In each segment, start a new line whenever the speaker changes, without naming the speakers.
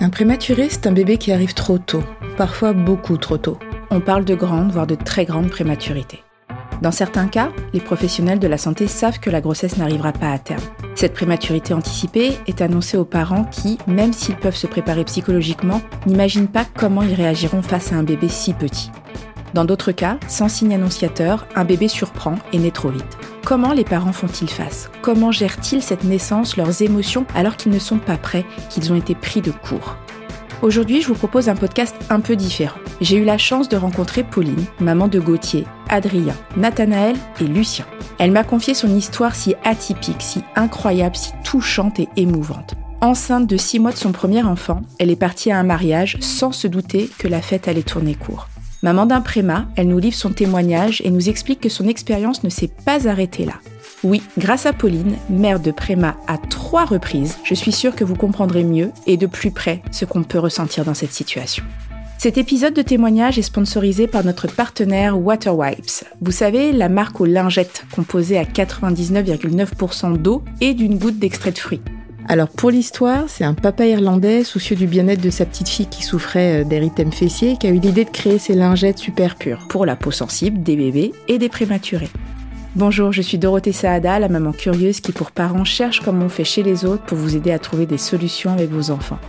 Un prématuré, c'est un bébé qui arrive trop tôt, parfois beaucoup trop tôt. On parle de grande, voire de très grande prématurité. Dans certains cas, les professionnels de la santé savent que la grossesse n'arrivera pas à terme. Cette prématurité anticipée est annoncée aux parents qui, même s'ils peuvent se préparer psychologiquement, n'imaginent pas comment ils réagiront face à un bébé si petit. Dans d'autres cas, sans signe annonciateur, un bébé surprend et naît trop vite. Comment les parents font-ils face? Comment gèrent-ils cette naissance, leurs émotions, alors qu'ils ne sont pas prêts, qu'ils ont été pris de court? Aujourd'hui, je vous propose un podcast un peu différent. J'ai eu la chance de rencontrer Pauline, maman de Gauthier, Adrien, Nathanaël et Lucien. Elle m'a confié son histoire si atypique, si incroyable, si touchante et émouvante. Enceinte de 6 mois de son premier enfant, elle est partie à un mariage sans se douter que la fête allait tourner court. Maman d'un préma, elle nous livre son témoignage et nous explique que son expérience ne s'est pas arrêtée là. Oui, grâce à Pauline, mère de Préma à trois reprises, je suis sûre que vous comprendrez mieux et de plus près ce qu'on peut ressentir dans cette situation. Cet épisode de témoignage est sponsorisé par notre partenaire Waterwipes. Vous savez, la marque aux lingettes composée à 99,9% d'eau et d'une goutte d'extrait de fruits. Alors pour l'histoire, c'est un papa irlandais soucieux du bien-être de sa petite fille qui souffrait euh, d'érythème fessier qui a eu l'idée de créer ces lingettes super pures pour la peau sensible des bébés et des prématurés. Bonjour, je suis Dorothée Saada, la maman curieuse qui pour parents cherche comme on fait chez les autres pour vous aider à trouver des solutions avec vos enfants.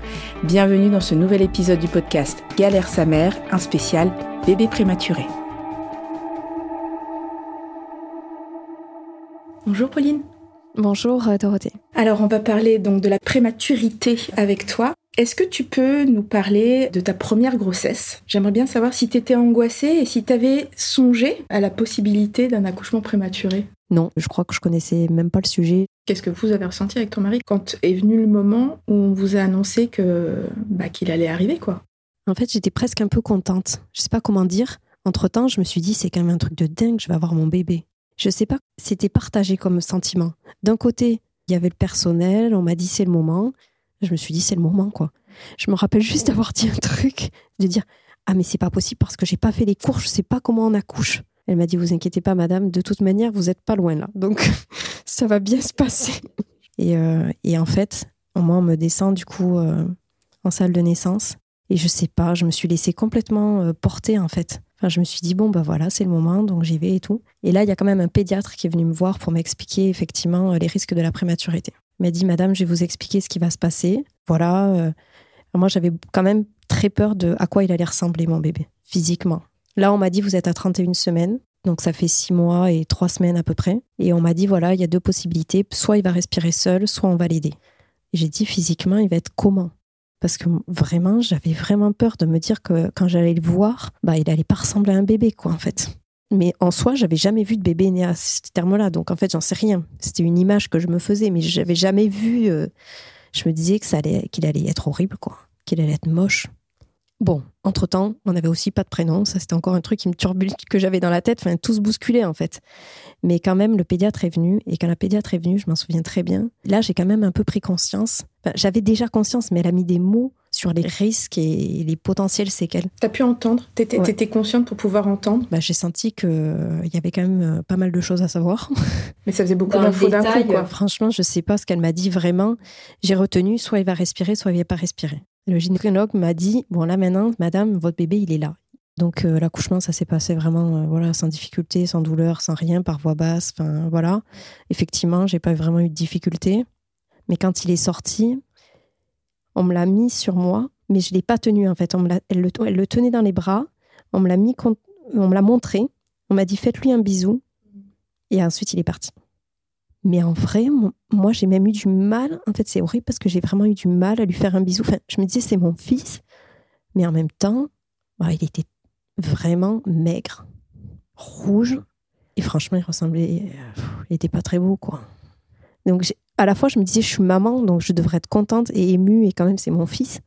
Bienvenue dans ce nouvel épisode du podcast Galère sa mère, un spécial bébé prématuré. Bonjour Pauline.
Bonjour euh, Dorothée.
Alors on va parler donc de la prématurité avec toi. Est-ce que tu peux nous parler de ta première grossesse? J'aimerais bien savoir si tu étais angoissée et si tu avais songé à la possibilité d'un accouchement prématuré.
Non, je crois que je connaissais même pas le sujet.
Qu'est-ce que vous avez ressenti avec ton mari quand est venu le moment où on vous a annoncé que bah, qu'il allait arriver quoi?
En fait, j'étais presque un peu contente. Je sais pas comment dire. Entre-temps, je me suis dit c'est quand même un truc de dingue, je vais avoir mon bébé. Je sais pas, c'était partagé comme sentiment. D'un côté, il y avait le personnel, on m'a dit c'est le moment. Je me suis dit, c'est le moment, quoi. Je me rappelle juste d'avoir dit un truc, de dire, ah, mais c'est pas possible parce que j'ai pas fait les cours, je sais pas comment on accouche. Elle m'a dit, vous inquiétez pas, madame, de toute manière, vous êtes pas loin là. Donc, ça va bien se passer. Et, euh, en fait, moi, on me descend du coup euh, en salle de naissance. Et je sais pas, je me suis laissée complètement euh, porter en fait. Enfin, je me suis dit, bon, bah voilà, c'est le moment, donc j'y vais et tout. Et là, il y a quand même un pédiatre qui est venu me voir pour m'expliquer effectivement les risques de la prématurité m'a dit Madame, je vais vous expliquer ce qui va se passer. Voilà. Euh, moi, j'avais quand même très peur de à quoi il allait ressembler, mon bébé, physiquement. Là, on m'a dit Vous êtes à 31 semaines. Donc, ça fait six mois et trois semaines à peu près. Et on m'a dit Voilà, il y a deux possibilités. Soit il va respirer seul, soit on va l'aider. J'ai dit Physiquement, il va être comment? Parce que vraiment, j'avais vraiment peur de me dire que quand j'allais le voir, bah, il allait pas ressembler à un bébé, quoi, en fait. Mais en soi, j'avais jamais vu de bébé né à ce terme-là. Donc en fait, j'en sais rien. C'était une image que je me faisais, mais j'avais jamais vu. Euh, je me disais que ça allait, qu'il allait être horrible, quoi. Qu'il allait être moche. Bon, entre-temps, on n'avait aussi pas de prénom. Ça, c'était encore un truc qui me turbulait, que j'avais dans la tête. Enfin, tout se bousculait, en fait. Mais quand même, le pédiatre est venu. Et quand la pédiatre est venue, je m'en souviens très bien. Là, j'ai quand même un peu pris conscience. j'avais déjà conscience, mais elle a mis des mots sur les risques et les potentielles séquelles.
T'as pu entendre? T'étais étais consciente pour pouvoir entendre?
Bah, J'ai senti qu'il euh, y avait quand même euh, pas mal de choses à savoir.
Mais ça faisait beaucoup d'infos d'un coup. Quoi.
Franchement, je sais pas ce qu'elle m'a dit vraiment. J'ai retenu soit il va respirer, soit il va pas respirer. Le gynécologue m'a dit Bon, là maintenant, madame, votre bébé, il est là. Donc euh, l'accouchement, ça s'est passé vraiment voilà sans difficulté, sans douleur, sans rien, par voix basse. Enfin voilà. Effectivement, j'ai pas vraiment eu de difficulté. Mais quand il est sorti, on me l'a mis sur moi, mais je l'ai pas tenu en fait. Elle, le, elle, le, tenait dans les bras, on me l'a mis, on me l'a montré, on m'a dit faites-lui un bisou, et ensuite il est parti. Mais en vrai, moi j'ai même eu du mal. En fait, c'est horrible parce que j'ai vraiment eu du mal à lui faire un bisou. Enfin, je me disais c'est mon fils, mais en même temps, bah, il était vraiment maigre, rouge, et franchement, il ressemblait, il était pas très beau quoi. Donc à la fois, je me disais, je suis maman, donc je devrais être contente et émue, et quand même, c'est mon fils.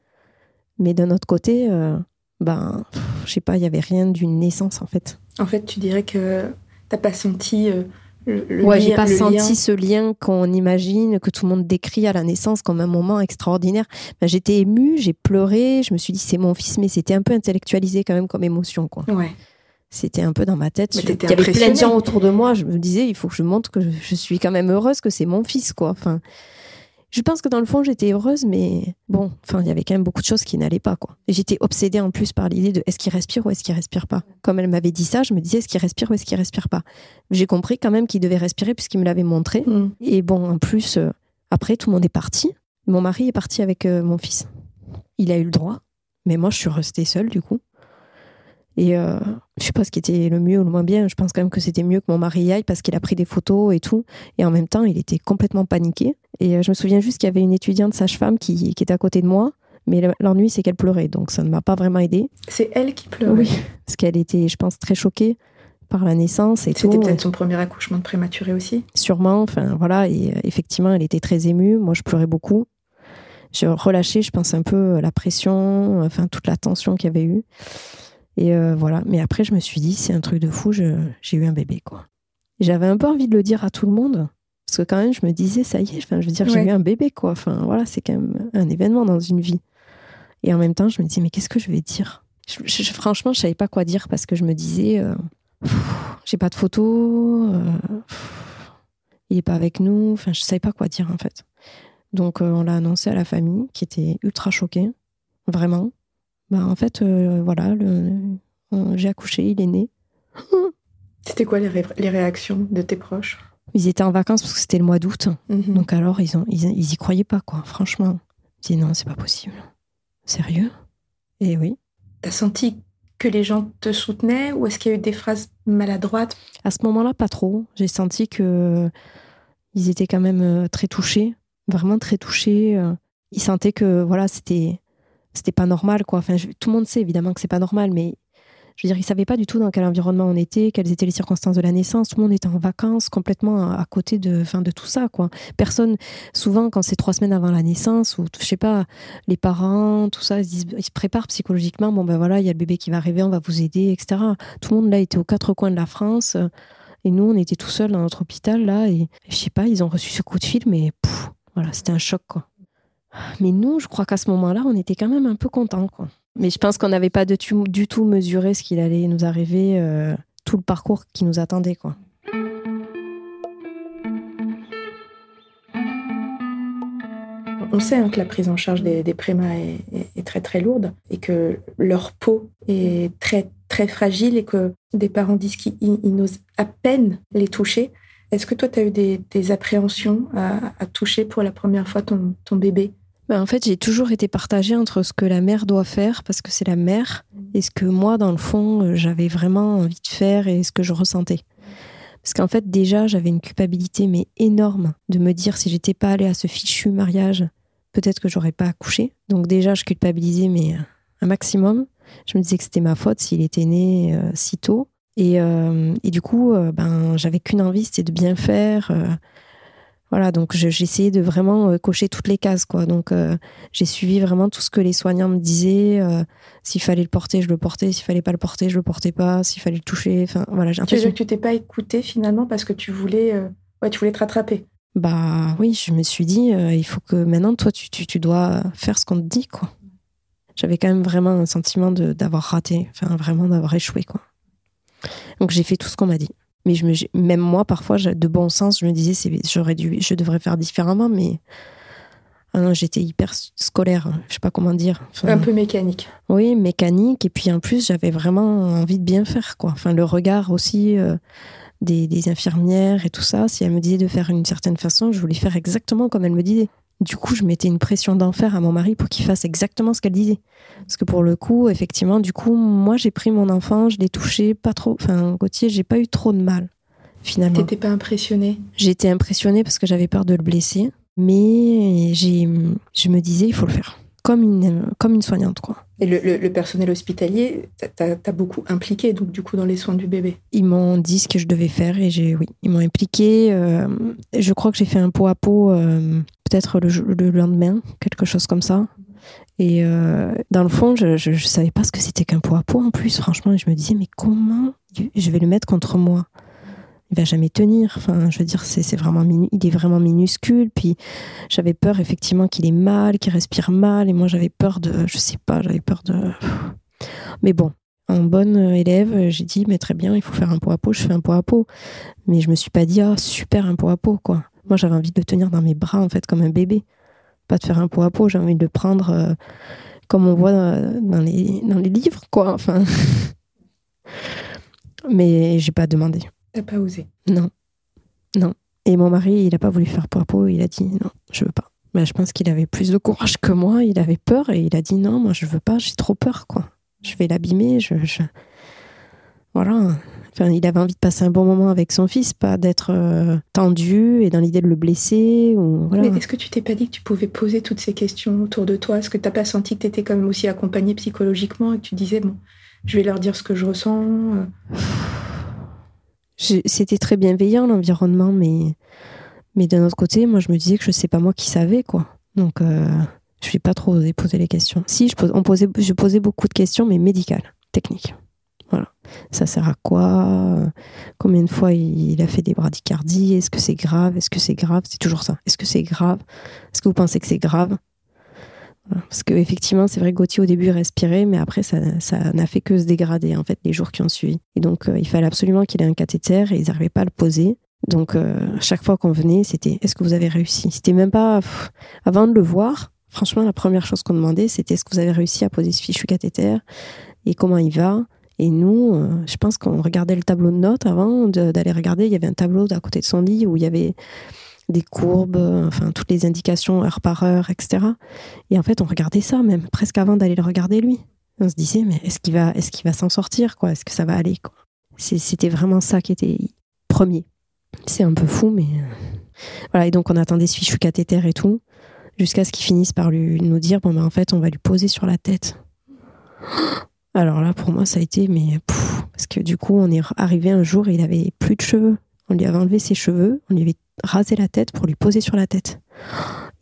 Mais d'un autre côté, euh, ben, je sais pas, il y avait rien d'une naissance, en fait.
En fait, tu dirais que t'as pas senti euh, le,
ouais, j'ai pas senti ce lien qu'on imagine, que tout le monde décrit à la naissance comme un moment extraordinaire. Ben, j'étais émue, j'ai pleuré, je me suis dit, c'est mon fils, mais c'était un peu intellectualisé quand même comme émotion, quoi.
Ouais.
C'était un peu dans ma tête. Il y avait plein de gens autour de moi. Je me disais, il faut que je montre que je, je suis quand même heureuse, que c'est mon fils, quoi. Enfin, je pense que dans le fond, j'étais heureuse, mais bon, enfin, il y avait quand même beaucoup de choses qui n'allaient pas, quoi. Et j'étais obsédée en plus par l'idée de est-ce qu'il respire ou est-ce qu'il respire pas? Comme elle m'avait dit ça, je me disais est-ce qu'il respire ou est-ce qu'il respire pas? J'ai compris quand même qu'il devait respirer puisqu'il me l'avait montré.
Mm.
Et bon, en plus, euh, après, tout le monde est parti. Mon mari est parti avec euh, mon fils. Il a eu le droit, mais moi, je suis restée seule, du coup. Et euh, je sais pas ce qui était le mieux ou le moins bien. Je pense quand même que c'était mieux que mon mari y aille parce qu'il a pris des photos et tout. Et en même temps, il était complètement paniqué. Et euh, je me souviens juste qu'il y avait une étudiante sage-femme qui, qui était à côté de moi. Mais le- l'ennui, c'est qu'elle pleurait. Donc, ça ne m'a pas vraiment aidée.
C'est elle qui pleurait.
Oui. Parce qu'elle était, je pense, très choquée par la naissance et
C'était peut-être son premier accouchement de prématuré aussi.
Sûrement, enfin voilà, et euh, effectivement, elle était très émue. Moi, je pleurais beaucoup. J'ai relâché, je pense, un peu la pression, enfin toute la tension qu'il y avait eu. Et euh, voilà. Mais après, je me suis dit, c'est un truc de fou, j'ai eu un bébé, quoi. J'avais un peu envie de le dire à tout le monde. Parce que quand même, je me disais, ça y est, enfin, je veux dire, j'ai eu un bébé, quoi. Enfin, voilà, c'est quand même un événement dans une vie. Et en même temps, je me disais, mais qu'est-ce que je vais dire? Je- je- Franchement, je savais pas quoi dire parce que je me disais, euh, j'ai pas de photos, euh, pff, il est pas avec nous. Enfin, je savais pas quoi dire en fait. Donc, on l'a annoncé à la famille qui était ultra choquée, vraiment. Bah, en fait, euh, voilà, on- j'ai accouché, il est né.
C'était quoi les, ré- les réactions de tes proches?
Ils étaient en vacances parce que c'était le mois d'août.
Mhm.
Donc alors, ils, ont, ils, ils y croyaient pas, quoi, franchement. Ils disaient non, c'est pas possible. Sérieux? Et oui.
T'as senti que les gens te soutenaient ou est-ce qu'il y a eu des phrases maladroites?
À ce moment-là, pas trop. J'ai senti que ils étaient quand même euh, très touchés, vraiment très touchés. euh. Ils sentaient que voilà, c'était c'était pas normal, quoi. Enfin, tout le monde sait évidemment que c'est pas normal, mais je veux dire, ils savaient pas du tout dans quel environnement on était, quelles étaient les circonstances de la naissance. Tout le monde était en vacances, complètement à, côté de, enfin, de tout ça, quoi. Personne, souvent, quand c'est trois semaines avant la naissance, ou je sais pas, les parents, tout ça, ils, se disent- ils se préparent psychologiquement. Bon, ben voilà, il y a le bébé qui va arriver, on va vous aider, etc. Tout le monde là était aux quatre coins de la France. euh, Et nous, on était tout seuls dans notre hôpital, là, et je sais pas, ils ont reçu ce coup de fil, mais pff, voilà, c'était un choc, quoi. Mais nous, je crois qu'à ce moment-là, on était quand même un peu contents. Mais je pense qu'on n'avait pas du tout mesuré ce qu'il allait nous arriver, euh, tout le parcours qui nous attendait.
On sait hein, que la prise en charge des, des est, très très lourde et que leur peau est très très fragile et que des parents disent qu'ils ils- ils n'osent à peine les toucher. Est-ce que toi, tu as eu des, appréhensions à, toucher pour la première fois ton bébé?
Ben, en fait, j'ai toujours été partagée entre ce que la mère doit faire, parce que c'est la mère, et ce que moi, dans le fond, euh, j'avais vraiment envie de faire et ce que je ressentais. Parce qu'en fait, déjà, j'avais une culpabilité, mais énorme, de me dire si j'étais pas allée à ce fichu mariage, peut-être que j'aurais pas accouché. Donc déjà, je culpabilisais, mais euh, un maximum. Je me disais que c'était ma faute s'il était né euh, si tôt. Et, et du coup, ben, j'avais qu'une envie, c'était de bien faire. Voilà, donc je- j'essayais de vraiment euh, cocher toutes les cases, quoi. Donc euh, j'ai suivi vraiment tout ce que les soignants me disaient. euh, s'il fallait le porter, je le portais. S'il fallait pas le porter, je le portais pas. S'il fallait le toucher, enfin voilà. J'ai
Tu veux dire que tu t'es pas écouté finalement parce que tu voulais, euh, ouais, tu voulais te rattraper?
Bah oui, je me suis dit, il faut que maintenant, toi, tu, tu, tu dois faire ce qu'on te dit, quoi. J'avais quand même vraiment un sentiment de- d'avoir raté, enfin vraiment d'avoir échoué, quoi. Donc j'ai fait tout ce qu'on m'a dit. Mais je me, même moi, parfois, de bon sens, je me disais, j'aurais dû, je devrais faire différemment, mais ah j'étais hyper scolaire, je sais pas comment dire. Enfin,
Un peu mécanique.
oui, mécanique. Et puis en plus, j'avais vraiment envie de bien faire, quoi. Enfin, le regard aussi euh, des, des infirmières et tout ça. Si elles me disaient de faire une certaine façon, je voulais faire exactement comme elles me disaient. Du coup, je mettais une pression d'enfer à mon mari pour qu'il fasse exactement ce qu'elle disait. Parce que pour le coup, effectivement, du coup, moi, j'ai pris mon enfant, je l'ai touché, pas trop. Enfin, Gauthier, j'ai pas eu trop de mal, finalement.
T'étais pas impressionnée.
Été impressionnée parce que j'avais peur de le blesser. Mais j'ai, je me disais, il faut le faire. Comme une, comme une soignante, quoi.
Et le, le- le personnel hospitalier, t'as- beaucoup impliqué donc du coup dans les soins du bébé?
Ils m'ont dit ce que je devais faire et j'ai, oui, ils m'ont impliqué. euh, je crois que j'ai fait un pot à pot euh, peut-être le, lendemain, quelque chose comme ça. Et euh, dans le fond, je, je savais pas ce que c'était qu'un pot à pot en plus, franchement. Et je me disais, mais comment je vais le mettre contre moi? Il va jamais tenir. Enfin, je veux dire, c'est, vraiment il est vraiment minuscule. Puis j'avais peur effectivement qu'il ait mal, qu'il respire mal. Et moi, j'avais peur de, je sais pas, j'avais peur de. Mais bon, en bonne élève, j'ai dit, mais très bien, il faut faire un pot à pot, je fais un pot à pot. Mais je me suis pas dit, ah, super, un pot à pot, quoi. Moi, j'avais envie de le tenir dans mes bras, en fait, comme un bébé. Pas de faire un pot à pot, j'ai envie de le prendre euh, comme on voit dans les, dans les livres, quoi. Enfin. mais j'ai pas demandé.
T'as pas osé
Non. Non. Et mon mari, il a pas voulu faire pot, il a dit, non, je veux pas. Mais je pense qu'il avait plus de courage que moi, il avait peur et il a dit, non, moi, je veux pas, j'ai trop peur, quoi je vais l'abîmer. Je, Voilà. Enfin, il avait envie de passer un bon moment avec son fils, pas d'être euh, tendu et dans l'idée de le blesser. Ou,
Mais est-ce que tu t'es pas dit que tu pouvais poser toutes ces questions autour de toi? Est-ce que tu n'as pas senti que tu étais quand même aussi accompagnée psychologiquement et que tu disais, bon, je vais leur dire ce que je ressens euh?
C'était très bienveillant l'environnement, mais, mais d'un autre côté, moi je me disais que je sais pas moi qui savais, quoi. Donc. Euh, je n'ai pas trop osé poser les questions. Si, je, on posait, je posais beaucoup de questions, mais médicales, techniques. Voilà. Ça sert à quoi? Combien de fois il a fait des bradycardies Est-ce que c'est grave? Est-ce que c'est grave? C'est toujours ça. Est-ce que c'est grave? Est-ce que vous pensez que c'est grave? Parce qu'effectivement, c'est vrai que Gauthier au début respirait, mais après, ça, n'a fait que se dégrader, en fait, les jours qui ont suivi. Et donc, euh, il fallait absolument qu'il ait un cathéter et ils n'arrivaient pas à le poser. Donc, euh, chaque fois qu'on venait, c'était est-ce que vous avez réussi? C'était même pas. avant de le voir, Franchement, la première chose qu'on demandait, c'était est-ce que vous avez réussi à poser ce fichu cathéter? Et comment il va? Et nous, euh, je pense qu'on regardait le tableau de notes avant d'aller regarder. Il y avait un tableau à côté de son lit où il y avait des courbes, enfin toutes les indications heure par heure, etc. Et en fait, on regardait ça même presque avant d'aller le regarder lui. On se disait mais est-ce qu'il va, est-ce qu'il va s'en sortir quoi? Est-ce que ça va aller quoi? C'était vraiment ça qui était premier. C'est un peu fou, mais euh, voilà. Et donc on attendait ce fichu cathéter et tout jusqu'à ce qu'ils finissent par lui, nous dire bon ben en fait on va lui poser sur la tête. Alors là pour moi ça a été mais parce que du coup on est arrivé un jour et il avait plus de cheveux. On lui avait enlevé ses cheveux, on lui avait rasé la tête pour lui poser sur la tête.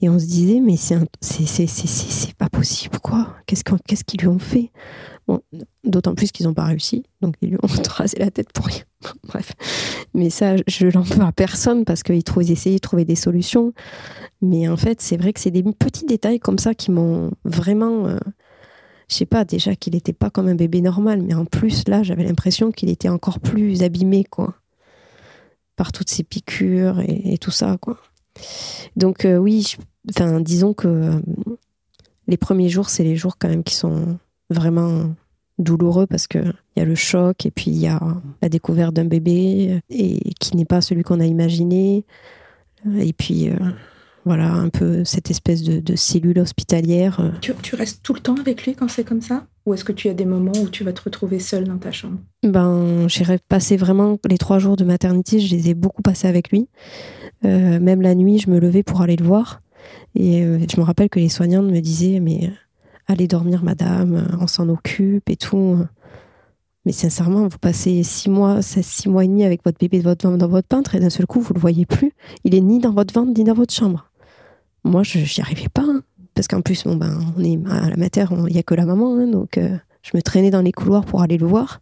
Et on se disait mais c'est pas possible quoi. Qu'est-ce qu'ils lui ont fait? D'autant plus qu'ils n'ont pas réussi, donc ils lui ont rasé la tête pour rien. Bref. Mais ça, je l'en veux à personne parce qu'ils essayaient de trouver des solutions. Mais en fait, c'est vrai que c'est des petits détails comme ça qui m'ont vraiment. Euh, je sais pas, déjà qu'il n'était pas comme un bébé normal, mais en plus, là, j'avais l'impression qu'il était encore plus abîmé, quoi. Par toutes ces piqûres et, tout ça, quoi. Donc, euh, oui, enfin, disons que euh, les premiers jours, c'est les jours quand même qui sont vraiment douloureux parce que il y a le choc et puis il y a la découverte d'un bébé et qui n'est pas celui qu'on a imaginé et puis euh, voilà un peu cette espèce de, cellule hospitalière.
Tu, tu, restes tout le temps avec lui quand c'est comme ça? Ou est-ce que tu as des moments où tu vas te retrouver seule dans ta chambre?
Ben j'ai passé vraiment les trois jours de maternité, je les ai beaucoup passés avec lui. Euh, même la nuit, je me levais pour aller le voir et euh, je me rappelle que les soignantes me disaient mais allez dormir madame, on s'en occupe et tout. Mais sincèrement, vous passez six mois, six mois et demi avec votre bébé dans votre ventre et d'un seul coup, vous le voyez plus. Il est ni dans votre ventre ni dans votre chambre. Moi, je n'y arrivais pas. Hein. parce qu'en plus, bon, ben, on est à la mater, il n'y a que la maman. Hein, donc, euh, je me traînais dans les couloirs pour aller le voir.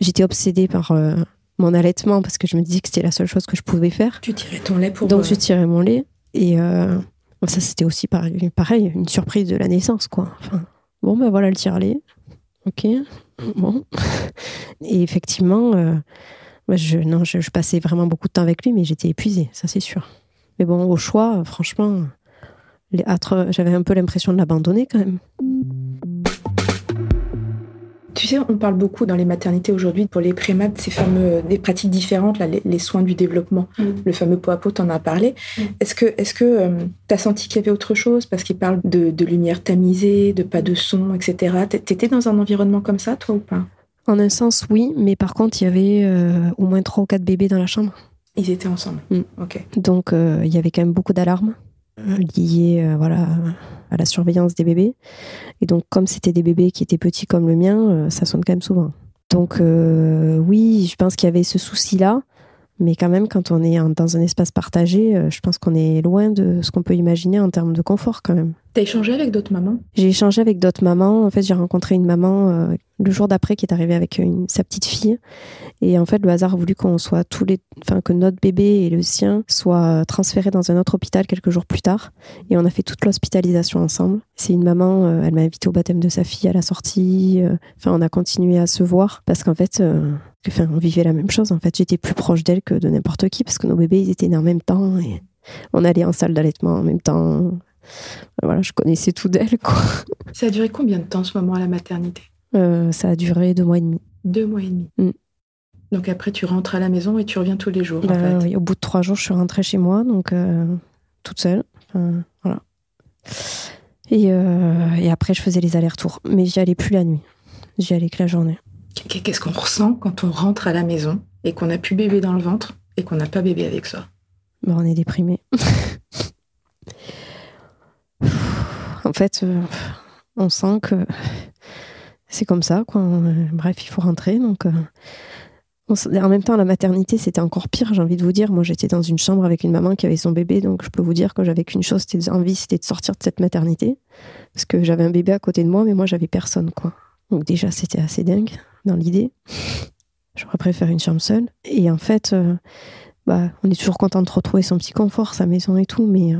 J'étais obsédée par euh, mon allaitement parce que je me disais que c'était la seule chose que je pouvais faire.
Tu tirais ton lait pour.
Donc, je tirais mon lait. Et ça, c'était aussi pareil, pareil, une surprise de la naissance, quoi. Enfin, bon, ben voilà le tire-lait. Ok. Bon. Et effectivement, euh, je, non, je, passais vraiment beaucoup de temps avec lui, mais j'étais épuisée, ça c'est sûr. Mais bon, au choix, franchement, j'avais un peu l'impression de l'abandonner quand même.
Tu sais, on parle beaucoup dans les maternités aujourd'hui pour les prémat ces fameux des pratiques différentes, là, les, soins du développement, mm. le fameux pot à pot, t'en as parlé. Mm. Est-ce que est-ce que euh, t'as senti qu'il y avait autre chose? Parce qu'il parle de, lumière tamisée, de pas de son, etc. T'étais dans un environnement comme ça, toi ou pas?
En un sens, oui, mais par contre, il y avait euh, au moins trois ou quatre bébés dans la chambre.
Ils étaient ensemble. Mm. Ok.
Donc euh, il y avait quand même beaucoup d'alarmes liées, voilà à la surveillance des bébés. Et donc, comme c'était des bébés qui étaient petits comme le mien, euh, ça sonne quand même souvent. Donc, euh, oui, je pense qu'il y avait ce souci-là. Mais quand même, quand on est dans un espace partagé, euh, je pense qu'on est loin de ce qu'on peut imaginer en termes de confort quand même.
T'as échangé avec d'autres mamans?
J'ai échangé avec d'autres mamans. En fait, j'ai rencontré une maman le jour d'après qui est arrivé avec sa petite fille. Et en fait, le hasard a voulu qu'on soit tous les, enfin, que notre bébé et le sien soient transférés dans un autre hôpital quelques jours plus tard. Et on a fait toute l'hospitalisation ensemble. C'est une maman, euh, elle m'a invité au baptême de sa fille à la sortie. Euh, enfin, on a continué à se voir parce qu'en fait, euh, enfin, on vivait la même chose. En fait, j'étais plus proche d'elle que de n'importe qui parce que nos bébés, ils étaient nés en même temps et on allait en salle d'allaitement en même temps. Voilà, je connaissais tout d'elle, quoi.
Ça a duré combien de temps ce moment à la maternité?
Euh, Ça a duré deux mois et demi.
Deux mois et demi. Mm. Donc après, tu rentres à la maison et tu reviens tous les jours. en
bah fait. oui, au bout de trois jours, je suis rentrée chez moi, donc euh, toute seule. voilà. Et, euh, et, après, je faisais les allers-retours. Mais j'y allais plus la nuit. J'y allais que la journée.
Qu'est-ce qu'on ressent quand on rentre à la maison et qu'on n'a plus bébé dans le ventre et qu'on n'a pas bébé avec soi?
Bah, On est déprimé. en fait, on sent que c'est comme ça, quoi. Bref, il faut rentrer. Donc, euh, en même temps, la maternité, c'était encore pire, j'ai envie de vous dire. Moi, j'étais dans une chambre avec une maman qui avait son bébé, donc je peux vous dire que j'avais qu'une chose, c'était envie, c'était de sortir de cette maternité. Parce que j'avais un bébé à côté de moi, mais moi, j'avais personne, quoi. Donc, déjà, c'était assez dingue dans l'idée. J'aurais préféré une chambre seule. Et en fait, euh, bah, on est toujours content de retrouver son petit confort, sa maison et tout, mais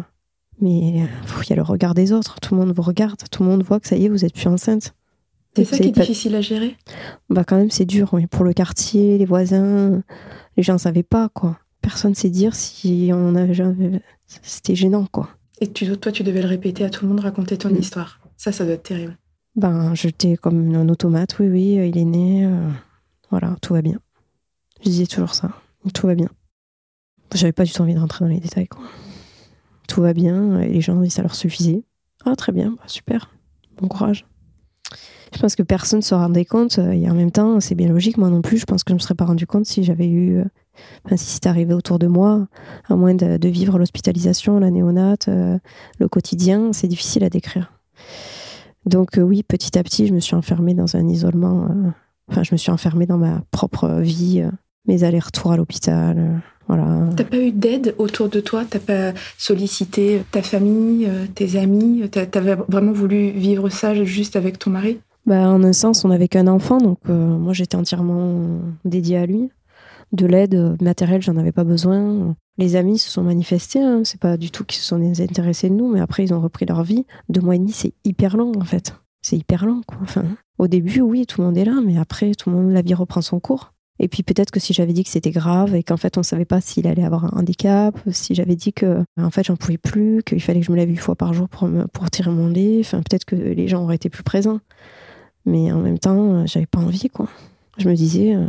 mais euh, il y a le regard des autres. Tout le monde vous regarde. Tout le monde voit que ça y est, vous êtes plus enceinte.
C'est ça qui est difficile à gérer?
Bah quand même, c'est dur. Oui. Pour le quartier, les voisins, les gens ne savaient pas, quoi. Personne ne sait dire si on avait... C'était gênant, quoi.
Et tu, toi, tu devais le répéter à tout le monde, raconter ton histoire. Ça, ça doit être terrible.
Ben, j'étais comme un automate. Oui, oui, il est né. Euh, voilà, tout va bien. Je disais toujours ça. Tout va bien. J'avais pas du tout envie de rentrer dans les détails, quoi tout va bien, et les gens, ça leur suffisait. Ah, très bien, bah, super, bon courage. Je pense que personne ne se rendait compte, euh, et en même temps, c'est bien logique, moi non plus, je pense que je ne me serais pas rendu compte si j'avais eu, euh, si c'était arrivé autour de moi, à moins de, vivre l'hospitalisation, la néonate, euh, le quotidien, c'est difficile à décrire. Donc oui, petit à petit, je me suis enfermée dans un isolement, enfin, je me suis enfermée dans ma propre vie, mes allers-retours à l'hôpital, voilà.
T'as pas eu d'aide autour de toi? T'as pas sollicité ta famille, tes amis? T'avais vraiment voulu vivre ça juste avec ton mari?
Bah, En un sens, on n'avait qu'un enfant, donc euh, moi j'étais entièrement dédiée à lui. De l'aide matérielle, j'en avais pas besoin. Les amis se sont manifestés, hein. c'est pas du tout qu'ils se sont désintéressés de nous, mais après ils ont repris leur vie. Deux mois et demi, c'est hyper long en fait. C'est hyper long quoi. Au début, oui, tout le monde est là, mais après, tout le monde, la vie reprend son cours. Et puis peut-être que si j'avais dit que c'était grave et qu'en fait on savait pas s'il allait avoir un handicap, si j'avais dit que en fait j'en pouvais plus, qu'il fallait que je me lève une fois par jour pour tirer mon lait, enfin peut-être que les gens auraient été plus présents. Mais en même temps, euh, j'avais pas envie quoi. Je me disais, euh,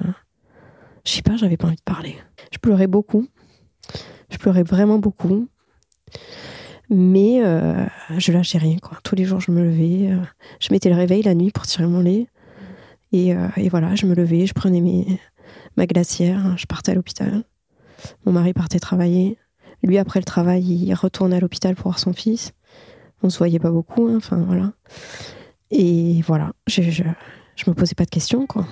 je sais pas, j'avais pas envie de parler. Je pleurais beaucoup. Je pleurais vraiment beaucoup. Mais euh, je lâchais rien quoi. Tous les jours je me levais, je mettais le réveil la nuit pour tirer mon lait. Et, et, voilà, je me levais, je prenais mes, ma glacière, je partais à l'hôpital. Mon mari partait travailler. Lui, après le travail, il retournait à l'hôpital pour voir son fils. On se voyait pas beaucoup, hein, enfin voilà. Et voilà, je, je, je, me posais pas de questions, quoi.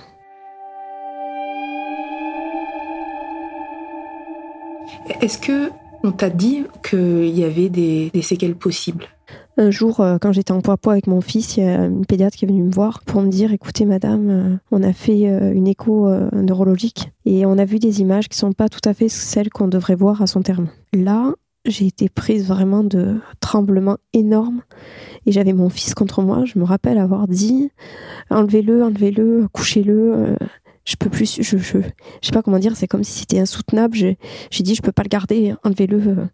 Est-ce que on t'a dit qu'il y avait des, des séquelles possibles?
Un jour, euh, quand j'étais en poids-poids avec mon fils, il y a une pédiatre qui est venue me voir pour me dire écoutez, madame, euh, on a fait euh, une écho neurologique et on a vu des images qui sont pas tout à fait celles qu'on devrait voir à son terme. Là, j'ai été prise vraiment de tremblements énormes et j'avais mon fils contre moi. Je me rappelle avoir dit enlevez-le, enlevez-le, couchez-le. je peux plus, je, je, je sais pas comment dire, c'est comme si c'était insoutenable. J'ai dit je peux pas le garder, enlevez-le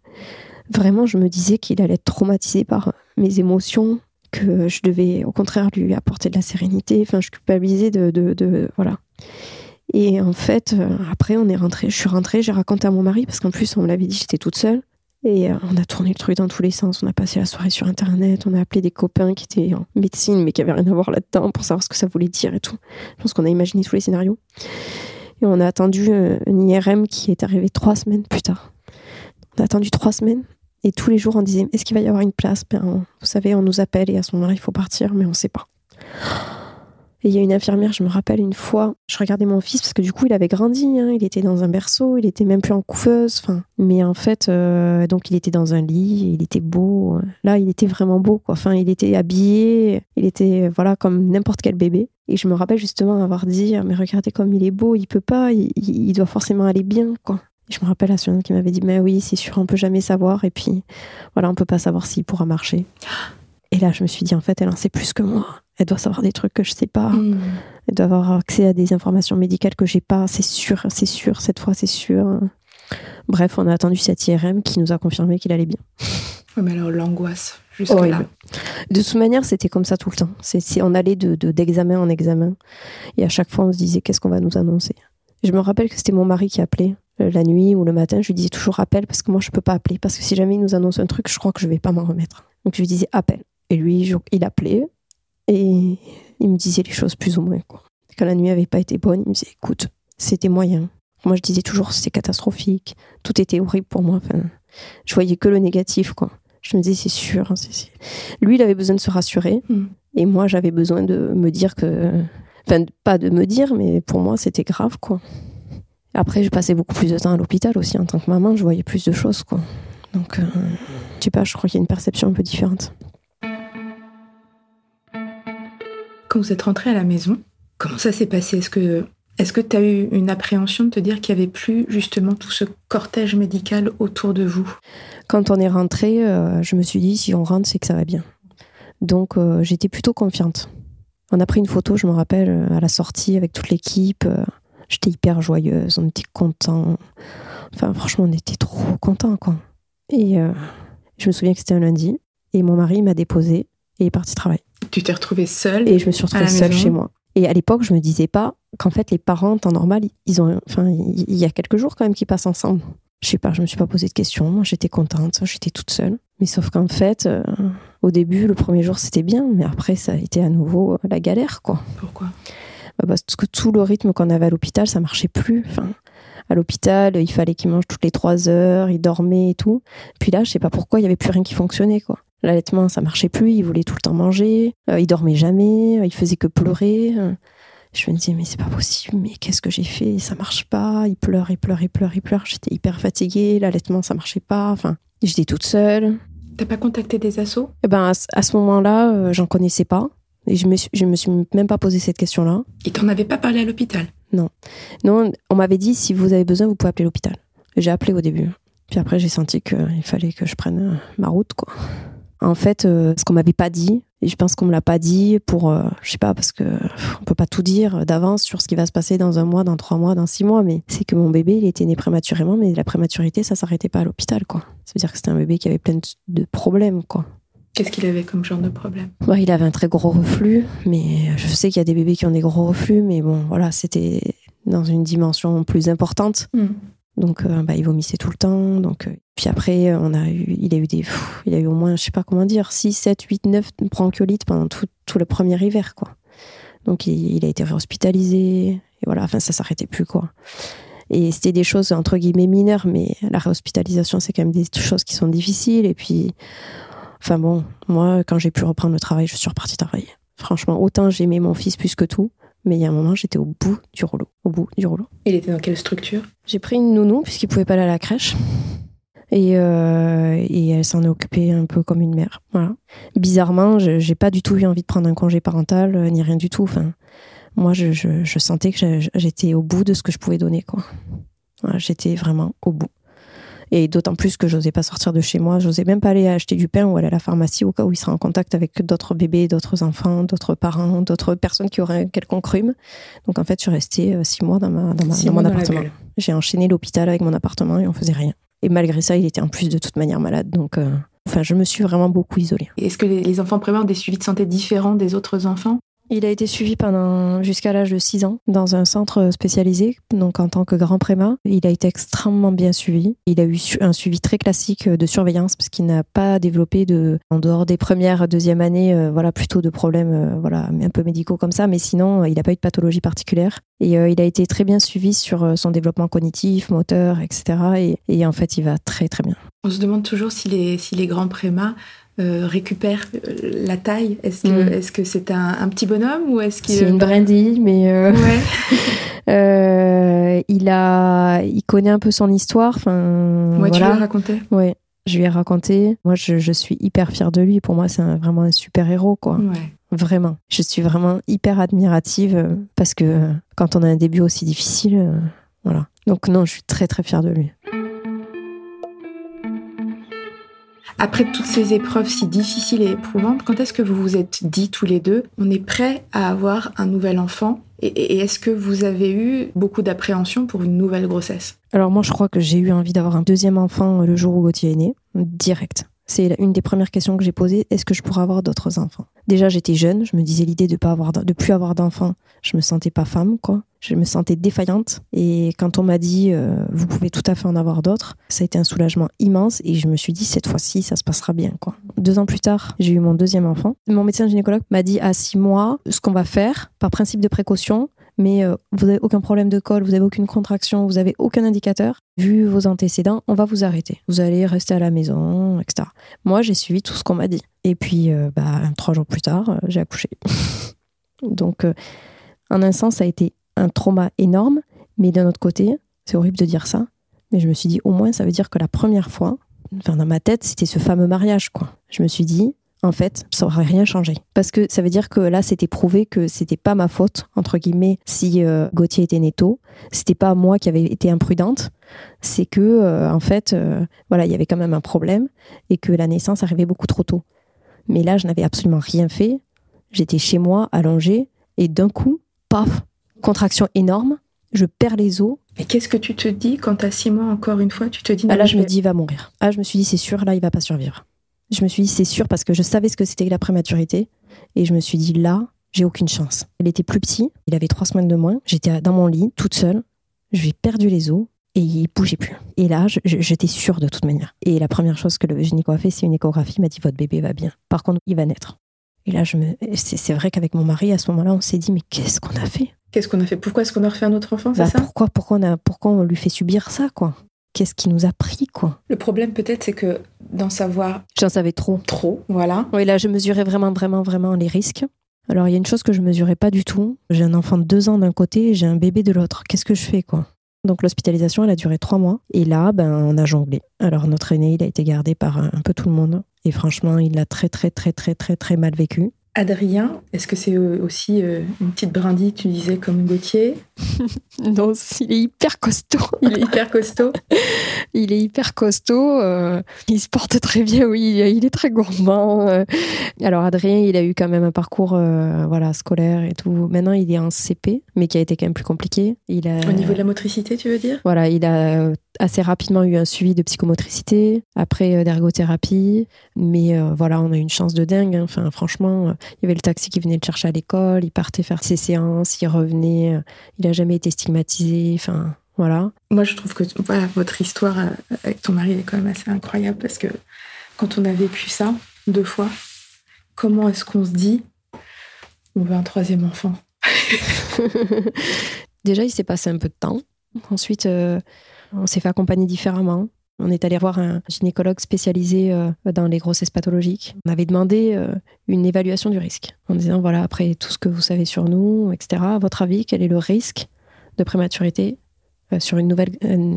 vraiment, je me disais qu'il allait être traumatisé par mes émotions, que je devais au contraire lui apporter de la sérénité. Enfin, je culpabilisais de, de, de voilà. Et en fait, euh, après, on est rentré. Je suis rentrée, j'ai raconté à mon mari parce qu'en plus, on me l'avait dit, j'étais toute seule. Et euh, on a tourné le truc dans tous les sens. On a passé la soirée sur Internet. On a appelé des copains qui étaient en médecine, mais qui avaient rien à voir là-dedans pour savoir ce que ça voulait dire et tout. Je pense qu'on a imaginé tous les scénarios. Et on a attendu euh, un IRM qui est arrivé trois semaines plus tard. On a attendu trois semaines. Et tous les jours, on disait Est-ce qu'il va y avoir une place? Ben, Vous savez, on nous appelle et à ce moment-là, il faut partir, mais on ne sait pas. Et il y a une infirmière, je me rappelle une fois, je regardais mon fils parce que du coup il avait grandi, hein, il était dans un berceau, il était même plus en couveuse. Mais en fait, euh, donc il était dans un lit, il était beau. Là, il était vraiment beau, quoi. Enfin, il était habillé, il était voilà comme n'importe quel bébé. Et je me rappelle justement avoir dit, mais regardez comme il est beau, il peut pas, il, doit forcément aller bien, quoi. Je me rappelle à celui qui m'avait dit, mais oui, c'est sûr, on peut jamais savoir. Et puis, voilà, on peut pas savoir s'il pourra marcher. Et là, je me suis dit, en fait, elle en sait plus que moi. Elle doit savoir des trucs que je sais pas. Hmm. Elle doit avoir accès à des informations médicales que j'ai pas. C'est sûr, c'est sûr, cette fois, c'est sûr. Bref, on a attendu cette IRM qui nous a confirmé qu'il allait bien.
Oui, mais alors l'angoisse, jusque là.
De toute manière, c'était comme ça tout le temps. C'est, on allait de, d'examen en examen. Et à chaque fois, on se disait, qu'est-ce qu'on va nous annoncer? Je me rappelle que c'était mon mari qui appelait euh, la nuit ou le matin. Je lui disais toujours appelle parce que moi, je peux pas appeler. Parce que si jamais il nous annonce un truc, je crois que je vais pas m'en remettre. Donc je lui disais appelle. Et lui, il appelait et il me disait les choses plus ou moins. Quoi. Quand la nuit avait pas été bonne, il me disait écoute, c'était moyen. Moi, je disais toujours c'était catastrophique. Tout était horrible pour moi. Enfin, je voyais que le négatif, quoi. Je me disais c'est sûr. Hein, lui, il avait besoin de se rassurer, hmm. et moi, j'avais besoin de me dire que, enfin, pas de me dire, mais pour moi, c'était grave, quoi. Après, j'ai passé beaucoup plus de temps à l'hôpital aussi en tant que maman. Je voyais plus de choses, quoi. Donc, euh, je sais pas, je crois qu'il y a une perception un peu différente.
Quand vous êtes rentrée à la maison, comment ça s'est passé? Est-ce que est-ce que tu as eu une appréhension de te dire qu'il n'y avait plus justement tout ce cortège médical autour de vous?
Quand on est rentré, euh, je me suis dit si on rentre, c'est que ça va bien. Donc euh, j'étais plutôt confiante. On a pris une photo, je me rappelle, euh, à la sortie avec toute l'équipe. J'étais hyper joyeuse, on était contents. Enfin, franchement, on était trop contents, quoi. Et je me souviens que c'était un lundi. Et mon mari m'a déposé et est parti travailler.
Tu t'es retrouvée seule
Et je me suis retrouvée seule chez moi. Et à l'époque, je me disais pas qu'en fait, les parents, en temps normal, ils ont, enfin, il y a quelques jours quand même qu'ils passent ensemble. Je sais pas, je me suis pas posé de questions. Moi, j'étais contente, j'étais toute seule. Mais sauf qu'en fait, euh, au début, le premier jour, c'était bien, mais après, ça a été à nouveau la galère, quoi.
Pourquoi?
Bah, Parce que tout le rythme qu'on avait à l'hôpital, ça marchait plus. Enfin, à l'hôpital, il fallait qu'il mange toutes les trois heures, il dormait et tout. Puis là, je sais pas pourquoi, il y avait plus rien qui fonctionnait, quoi. L'allaitement, ça marchait plus, il voulait tout le temps manger, euh, il dormait jamais, euh, il faisait que pleurer. Je me disais, mais c'est pas possible, mais qu'est-ce que j'ai fait? Ça marche pas, il pleure, il pleure, il pleure, il pleure. J'étais hyper fatiguée, l'allaitement, ça marchait pas. Enfin, j'étais toute seule.
T'as pas contacté des assos?
Eh ben, à, ce moment-là, euh, j'en connaissais pas. Et je me, suis, je me suis même pas posé cette question-là.
Et t'en avais pas parlé à l'hôpital?
Non. Non, on m'avait dit, si vous avez besoin, vous pouvez appeler l'hôpital. J'ai appelé au début. Puis après, j'ai senti qu'il fallait que je prenne ma route, quoi. En fait, euh, ce qu'on m'avait pas dit, et je pense qu'on me l'a pas dit pour, euh, je sais pas, parce que on peut pas tout dire d'avance sur ce qui va se passer dans un mois, dans trois mois, dans six mois, mais c'est que mon bébé, il était né prématurément, mais la prématurité, ça s'arrêtait pas à l'hôpital, quoi. Ça veut dire que c'était un bébé qui avait plein de problèmes, quoi.
Qu'est-ce qu'il avait comme genre de problème?
Ouais, Il avait un très gros reflux, mais je sais qu'il y a des bébés qui ont des gros reflux, mais bon, voilà, c'était dans une dimension plus importante. Hmm. Donc, euh, bah, il vomissait tout le temps. Donc, euh, puis après, on a eu, il a eu des, il a eu au moins, je sais pas comment dire, 6, 7, 8, 9 bronchiolites pendant tout, tout le premier hiver, quoi. Donc, il, a été réhospitalisé. Et voilà, enfin, ça s'arrêtait plus, quoi. Et c'était des choses, entre guillemets, mineures, mais la réhospitalisation, c'est quand même des choses qui sont difficiles. Et puis, enfin bon, moi, quand j'ai pu reprendre le travail, je suis repartie travailler. Franchement, autant j'aimais mon fils plus que tout, mais il y a un moment, j'étais au bout du rouleau. Au bout du rouleau.
Il était dans quelle structure?
J'ai pris une nounou, puisqu'il pouvait pas aller à la crèche. Et, euh, et elle s'en est occupée un peu comme une mère. Voilà. Bizarrement, j'ai pas du tout eu envie de prendre un congé parental, euh, ni rien du tout. Enfin, moi, je, je, je sentais que j'étais au bout de ce que je pouvais donner. quoi. Voilà, j'étais vraiment au bout. Et d'autant plus que j'osais pas sortir de chez moi, j'osais même pas aller acheter du pain ou aller à la pharmacie au cas où il serait en contact avec d'autres bébés, d'autres enfants, d'autres parents, d'autres personnes qui auraient quelconque rhume. Donc en fait, je suis restée euh, six mois dans, ma, dans, mon appartement. J'ai enchaîné l'hôpital avec mon appartement et on faisait rien. Et malgré ça, il était en plus de toute manière malade. Donc, euh, enfin, je me suis vraiment beaucoup isolée.
Est-ce que les, enfants prématurés ont des suivis de santé différents des autres enfants?
Il a été suivi pendant jusqu'à l'âge de 6 ans dans un centre spécialisé, donc en tant que grand préma. Il a été extrêmement bien suivi. Il a eu un suivi très classique de surveillance parce qu'il n'a pas développé de, en dehors des premières, deuxième années, euh, voilà, plutôt de problèmes, euh, voilà, un peu médicaux comme ça. Mais sinon, il n'a pas eu de pathologie particulière. Et euh, il a été très bien suivi sur son développement cognitif, moteur, etc. Et, et, en fait, il va très très bien.
On se demande toujours si les, si les grands prémas euh, récupère euh, la taille Est-ce que mm. est-ce que c'est un, petit bonhomme ou est-ce qu'il
c'est une brindille Mais euh, il a, il connaît un peu son histoire. Enfin,
ouais, tu lui as raconté.
je lui ai raconté. Moi, je, suis hyper fière de lui. Pour moi, c'est vraiment un super héros, quoi. Vraiment. Je suis vraiment hyper admirative euh, parce que euh, quand on a un début aussi difficile, euh, voilà. Donc non, je suis très très fière de lui.
Après toutes ces épreuves si difficiles et éprouvantes, quand est-ce que vous vous êtes dit tous les deux, on est prêt à avoir un nouvel enfant Et, est-ce que vous avez eu beaucoup d'appréhension pour une nouvelle grossesse?
Alors moi, je crois que j'ai eu envie d'avoir un deuxième enfant le jour où Gauthier est né, direct. C'est une des premières questions que j'ai posées. Est-ce que je pourrais avoir d'autres enfants? Déjà, j'étais jeune. Je me disais l'idée de pas avoir, plus avoir d'enfants. Je me sentais pas femme, quoi. Je me sentais défaillante. Et quand on m'a dit, euh, vous pouvez tout à fait en avoir d'autres, ça a été un soulagement immense. Et je me suis dit, cette fois-ci, ça se passera bien, quoi. Deux ans plus tard, j'ai eu mon deuxième enfant. Mon médecin gynécologue m'a dit, à six mois, ce qu'on va faire, par principe de précaution, mais euh, vous n'avez aucun problème de col, vous n'avez aucune contraction, vous n'avez aucun indicateur, vu vos antécédents, on va vous arrêter. Vous allez rester à la maison, etc. Moi, j'ai suivi tout ce qu'on m'a dit. Et puis, euh, bah, trois jours plus tard, j'ai accouché. Donc, en un sens, ça a été un trauma énorme, mais d'un autre côté, c'est horrible de dire ça, mais je me suis dit, au moins, ça veut dire que la première fois, enfin, dans ma tête, c'était ce fameux mariage, quoi. Je me suis dit, en fait, ça aurait rien changé. Parce que ça veut dire que là, c'était prouvé que c'était pas ma faute, entre guillemets, si euh, Gauthier était né tôt. C'était pas moi qui avais été imprudente. C'est que, euh, en fait, euh, voilà, il y avait quand même un problème et que la naissance arrivait beaucoup trop tôt. Mais là, je n'avais absolument rien fait. J'étais chez moi, allongée, et d'un coup, paf, contraction énorme, je perds les os.
Et qu'est-ce que tu te dis quand à six mois, encore une fois, tu te dis...
Ah, là, je me dis, il va mourir. Ah, je me suis dit, c'est sûr, là, il va pas survivre. Je me suis dit, c'est sûr, parce que je savais ce que c'était que la prématurité. Et je me suis dit, là, j'ai aucune chance. Il était plus petit, il avait trois semaines de moins. J'étais dans mon lit, toute seule. Je lui ai perdu les os et il bougeait plus. Et là, j'étais sûre de toute manière. Et la première chose que le gynéco a fait, c'est une échographie. Il m'a dit, votre bébé va bien. Par contre, il va naître. Et là, je me... c'est vrai qu'avec mon mari, à ce moment-là, on s'est dit, mais qu'est-ce qu'on a fait?
Qu'est-ce qu'on a fait? Pourquoi est-ce qu'on a refait un autre enfant, c'est bah, ça?
pourquoi, pourquoi, on a, pourquoi on lui fait subir ça, quoi? Qu'est-ce qui nous a pris, quoi?
Le problème, peut-être, c'est que d'en savoir.
J'en savais trop.
Trop, voilà.
Oui, là, je mesurais vraiment, vraiment, vraiment les risques. Alors, il y a une chose que je mesurais pas du tout. J'ai un enfant de deux ans d'un côté et j'ai un bébé de l'autre. Qu'est-ce que je fais, quoi? Donc l'hospitalisation, elle a duré trois mois. Et là, ben, on a jonglé. Alors notre aîné, il a été gardé par un peu tout le monde. Et franchement, il l'a très, très, très, très, très, très mal vécu.
Adrien, est-ce que c'est euh, aussi euh, une petite brindille, tu disais, comme Gauthier
Non, il est hyper costaud.
Il est hyper costaud
Il est hyper costaud. Euh, il se porte très bien, oui. Il est très gourmand. Alors, Adrien, il a eu quand même un parcours voilà, scolaire et tout. Maintenant, il est en CP, mais qui a été quand même plus compliqué. Il a...
Au niveau de la motricité, tu veux dire?
Voilà, il a assez rapidement eu un suivi de psychomotricité, après d'ergothérapie. Mais voilà, on a eu une chance de dingue. Hein. Enfin, franchement il y avait le taxi qui venait le chercher à l'école, il partait faire ses séances, il revenait, euh, il n'a jamais été stigmatisé, enfin voilà.
Moi je trouve que voilà, votre histoire euh, avec ton mari est quand même assez incroyable parce que quand on a vécu ça deux fois, comment est-ce qu'on se dit on veut un troisième enfant?
Déjà il s'est passé un peu de temps. Ensuite, euh, on s'est fait accompagner différemment. On est allé voir un gynécologue spécialisé euh, dans les grossesses pathologiques. On avait demandé euh, une évaluation du risque en disant voilà, après tout ce que vous savez sur nous, etc., votre avis, quel est le risque de prématurité euh, sur une nouvelle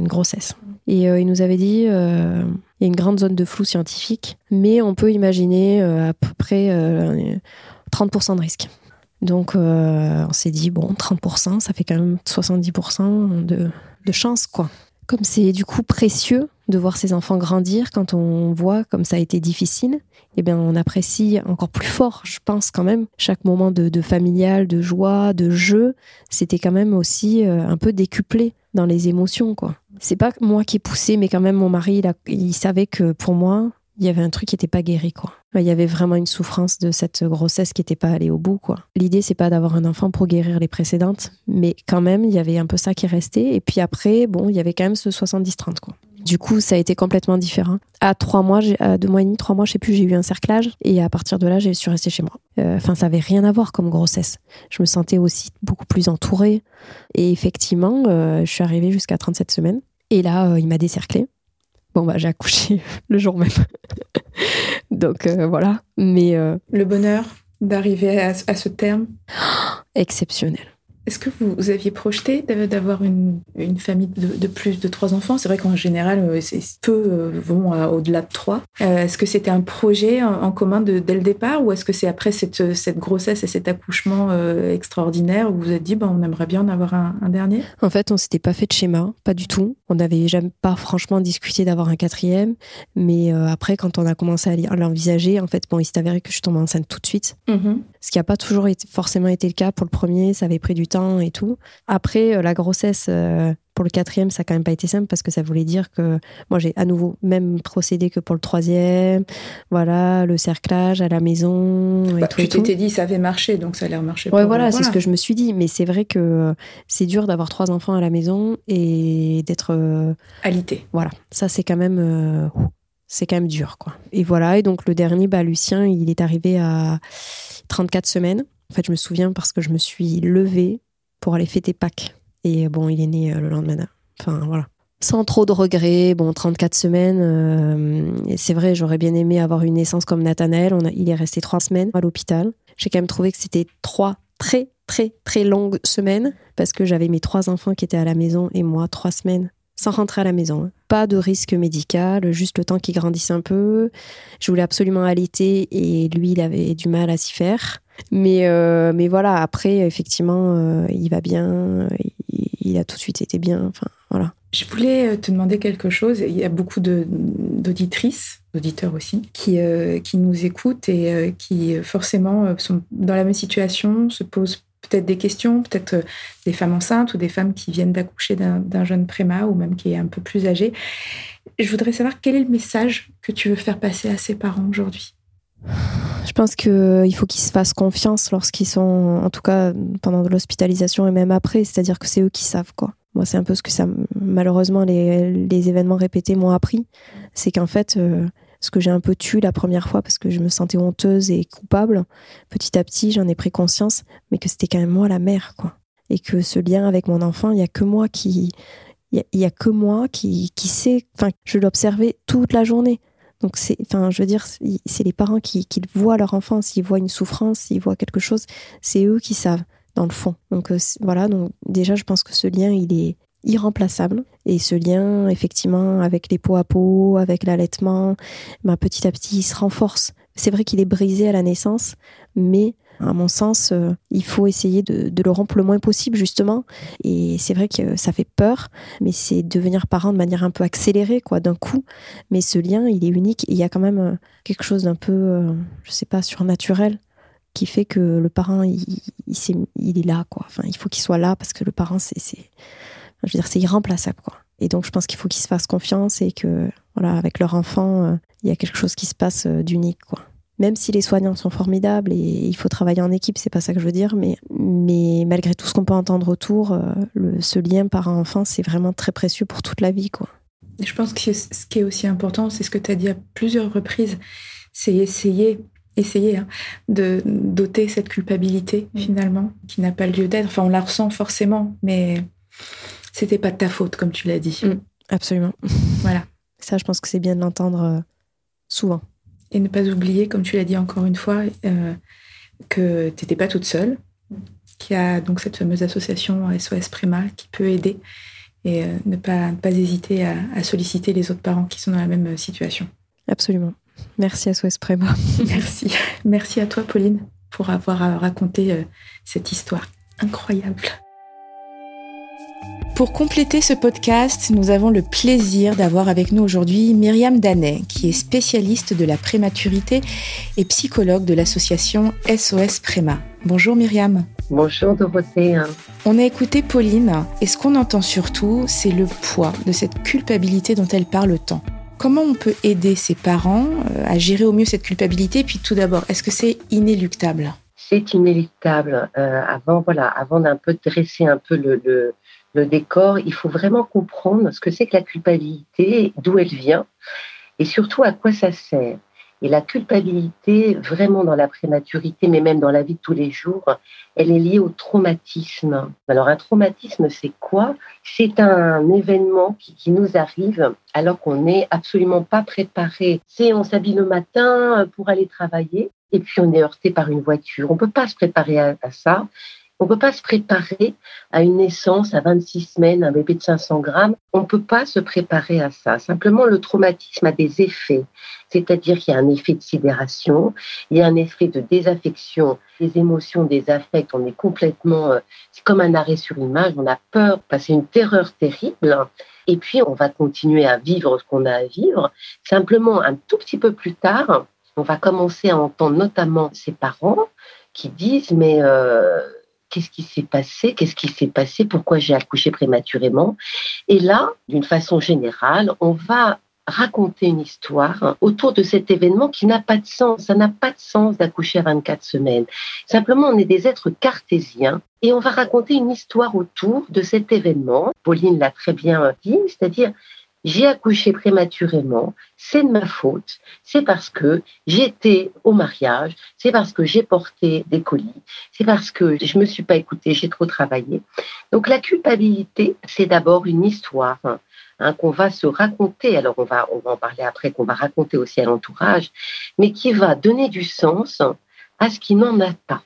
grossesse? Et il nous avait dit il y a une grande zone de flou scientifique, mais on peut imaginer à peu près 30% de risque. Donc on s'est dit bon, 30%, ça fait quand même 70% de, de chance, quoi. Comme c'est du coup précieux de voir ses enfants grandir quand on voit comme ça a été difficile, eh bien on apprécie encore plus fort, je pense quand même, chaque moment de, familial, de joie, de jeu, c'était quand même aussi euh, un peu décuplé dans les émotions quoi. C'est pas moi qui ai poussé, mais quand même mon mari, il savait que pour moi, il y avait un truc qui n'était pas guéri, quoi. Il y avait vraiment une souffrance de cette grossesse qui n'était pas allée au bout, quoi. L'idée, c'est pas d'avoir un enfant pour guérir les précédentes, mais quand même, il y avait un peu ça qui restait. Et puis après, bon, il y avait quand même ce 70-30, quoi. Du coup, ça a été complètement différent. À trois mois, à deux mois et demi, trois mois, je sais plus, j'ai eu un cerclage. Et à partir de là, j'ai suis restée chez moi. Euh, enfin, ça avait rien à voir comme grossesse. Je me sentais aussi beaucoup plus entourée. Et effectivement, euh, je suis arrivée jusqu'à 37 semaines. Et là, euh, il m'a décerclé. Bon, bah, j'ai accouché le jour même. Donc euh, voilà. Mais. Euh,
le bonheur d'arriver à, ce terme
Exceptionnel.
Est-ce que vous, aviez projeté d'avoir une, une, famille de, plus de trois enfants? C'est vrai qu'en général, euh, peu euh, vont au-delà de trois. Euh, est-ce que c'était un projet en, commun de, dès le départ ou est-ce que c'est après cette, cette, grossesse et cet accouchement extraordinaire où vous vous êtes dit, bon, on aimerait bien en avoir un, dernier?
En fait, on s'était pas fait de schéma, pas du tout. On n'avait jamais pas franchement discuté d'avoir un quatrième. Mais après, quand on a commencé à l'envisager, en fait, bon, il s'est avéré que je tombe enceinte tout de suite. Mm-hmm. Ce qui n'a pas toujours été, forcément été le cas pour le premier. Ça avait pris du temps et tout. Après, euh, la grossesse, euh, pour le quatrième, ça n'a quand même pas été simple parce que ça voulait dire que moi, j'ai à nouveau même procédé que pour le troisième. Voilà, le cerclage à la maison. Et
bah, tout, tu t'étais dit, ça avait marché, donc ça a l'air marché.
Ouais, voilà, c'est ce que je me suis dit. Mais c'est vrai que c'est dur d'avoir trois enfants à la maison et d'être. Euh,
Alité.
Voilà, ça, c'est quand même. c'est quand même dur, quoi. Et voilà, et donc le dernier, bah, Lucien, il est arrivé à 34 semaines. En fait, je me souviens parce que je me suis levée pour aller fêter Pâques. Et bon, il est né euh, le lendemain. Enfin, voilà. Sans trop de regrets, bon, 34 semaines. Euh, c'est vrai, j'aurais bien aimé avoir une naissance comme Nathanaël. Il est resté trois semaines à l'hôpital. J'ai quand même trouvé que c'était trois très, très, très longues semaines parce que j'avais mes trois enfants qui étaient à la maison et moi, trois semaines sans rentrer à la maison. Hein. Pas de risque médical, juste le temps qu'il grandisse un peu. Je voulais absolument allaiter et lui, il avait du mal à s'y faire. Mais, euh, mais voilà, après, effectivement, euh, il va bien, il, a tout de suite été bien. Enfin, voilà.
Je voulais euh, te demander quelque chose. Il y a beaucoup d'auditrices, d'auditeurs aussi, qui, qui nous écoutent et qui forcément sont dans la même situation, se posent peut-être des questions, peut-être des femmes enceintes ou des femmes qui viennent d'accoucher d'un jeune préma ou même qui est un peu plus âgé. Je voudrais savoir quel est le message que tu veux faire passer à ces parents aujourd'hui.
Je pense qu'il euh, faut qu'ils se fassent confiance lorsqu'ils sont, en tout cas pendant l'hospitalisation et même après, c'est-à-dire que c'est eux qui savent quoi. Moi, c'est un peu ce que ça, malheureusement, les, événements répétés m'ont appris. C'est qu'en fait, euh, ce que j'ai un peu tué la première fois parce que je me sentais honteuse et coupable, petit à petit, j'en ai pris conscience, mais que c'était quand même moi la mère, quoi. Et que ce lien avec mon enfant, il y a que moi qui, il a que moi qui, qui sait, enfin, je l'observais toute la journée. Donc c'est, enfin, je veux dire, c'est les parents qui, voient leur enfant, s'ils voient une souffrance, s'ils voient quelque chose, c'est eux qui savent dans le fond. Donc euh, voilà, donc déjà je pense que ce lien il est irremplaçable et ce lien effectivement avec les peaux à peau, avec l'allaitement, ben, petit à petit il se renforce. C'est vrai qu'il est brisé à la naissance, mais à mon sens, euh, il faut essayer de, le rompre le moins possible, justement. Et c'est vrai que ça fait peur, mais c'est devenir parent de manière un peu accélérée, quoi, d'un coup. Mais ce lien, il est unique. il y a quand même euh, quelque chose d'un peu, euh, je sais pas, surnaturel qui fait que le parent, il, est, là, quoi. Enfin, il faut qu'il soit là parce que le parent, c'est, je veux dire, c'est irremplaçable, quoi. Et donc, je pense qu'il faut qu'ils se fassent confiance et que, voilà, avec leur enfant, il y a quelque chose qui se passe d'unique, quoi même si les soignants sont formidables et il faut travailler en équipe, c'est pas ça que je veux dire, mais, mais malgré tout ce qu'on peut entendre autour, euh, le, ce lien parent-enfant, c'est vraiment très précieux pour toute la vie. Quoi.
Je pense que ce qui est aussi important, c'est ce que tu as dit à plusieurs reprises, c'est essayer, essayer hein, de doter cette culpabilité mm. finalement, qui n'a pas lieu d'être. Enfin, on la ressent forcément, mais c'était pas de ta faute, comme tu l'as dit. Mm.
absolument.
Voilà.
Ça, je pense que c'est bien de l'entendre euh, souvent.
Et ne pas oublier, comme tu l'as dit encore une fois, euh, que tu n'étais pas toute seule, qu'il y a donc cette fameuse association SOS Préma qui peut aider et euh, ne, pas, pas hésiter à, solliciter les autres parents qui sont dans la même situation.
Absolument. Merci à SOS Préma.
Merci. Merci à toi, Pauline, pour avoir raconté euh, cette histoire incroyable. Pour compléter ce podcast, nous avons le plaisir d'avoir avec nous aujourd'hui Myriam Danet, qui est spécialiste de la prématurité et psychologue de l'association SOS Préma. Bonjour Myriam.
Bonjour Dorothée.
On a écouté Pauline et ce qu'on entend surtout, c'est le poids de cette culpabilité dont elle parle tant. Comment on peut aider ses parents euh, à gérer au mieux cette culpabilité? Puis tout d'abord, est-ce que c'est inéluctable?
C'est inéluctable. Euh, avant, voilà, avant d'un peu dresser un peu le, le le décor, il faut vraiment comprendre ce que c'est que la culpabilité, d'où elle vient, et surtout à quoi ça sert. Et la culpabilité, vraiment dans la prématurité, mais même dans la vie de tous les jours, elle est liée au traumatisme. Alors un traumatisme, c'est quoi? C'est un événement qui, nous arrive alors qu'on n'est absolument pas préparé. C'est on s'habille le matin pour aller travailler et puis on est heurté par une voiture. On ne peut pas se préparer à ça On ne peut pas se préparer à une naissance à 26 semaines, un bébé de 500 grammes. On ne peut pas se préparer à ça. Simplement, le traumatisme a des effets. C'est-à-dire qu'il y a un effet de sidération, il y a un effet de désaffection, des émotions, des affects. On est complètement, euh, c'est comme un arrêt sur image. On a peur, passer une terreur terrible. Et puis, on va continuer à vivre ce qu'on a à vivre. Simplement, un tout petit peu plus tard, on va commencer à entendre notamment ses parents qui disent, mais euh, qu'est-ce qui s'est passé Qu'est-ce qui s'est passé Pourquoi j'ai accouché prématurément Et là, d'une façon générale, on va raconter une histoire autour de cet événement qui n'a pas de sens. Ça n'a pas de sens d'accoucher à 24 semaines. Simplement, on est des êtres cartésiens et on va raconter une histoire autour de cet événement. Pauline l'a très bien dit, c'est-à-dire j'ai accouché prématurément, c'est de ma faute, c'est parce que j'étais au mariage, c'est parce que j'ai porté des colis, c'est parce que je me suis pas écoutée, j'ai trop travaillé. Donc la culpabilité, c'est d'abord une histoire hein, qu'on va se raconter. Alors on va, on va en parler après, qu'on va raconter aussi à l'entourage, mais qui va donner du sens à ce qui n'en a pas.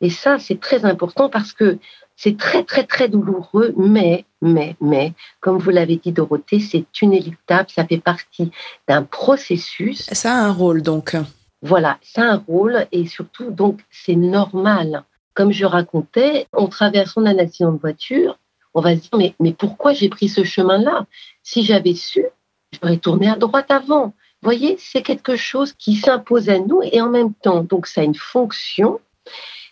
Et ça, c'est très important parce que c'est très, très, très douloureux, mais, mais, mais, comme vous l'avez dit, Dorothée, c'est inéluctable, ça fait partie d'un processus.
Ça a un rôle, donc.
Voilà, ça a un rôle, et surtout, donc, c'est normal. Comme je racontais, en traversant un accident de voiture, on va se dire, mais, mais pourquoi j'ai pris ce chemin-là? Si j'avais su, j'aurais tourné à droite avant. Vous voyez, c'est quelque chose qui s'impose à nous et en même temps, donc ça a une fonction.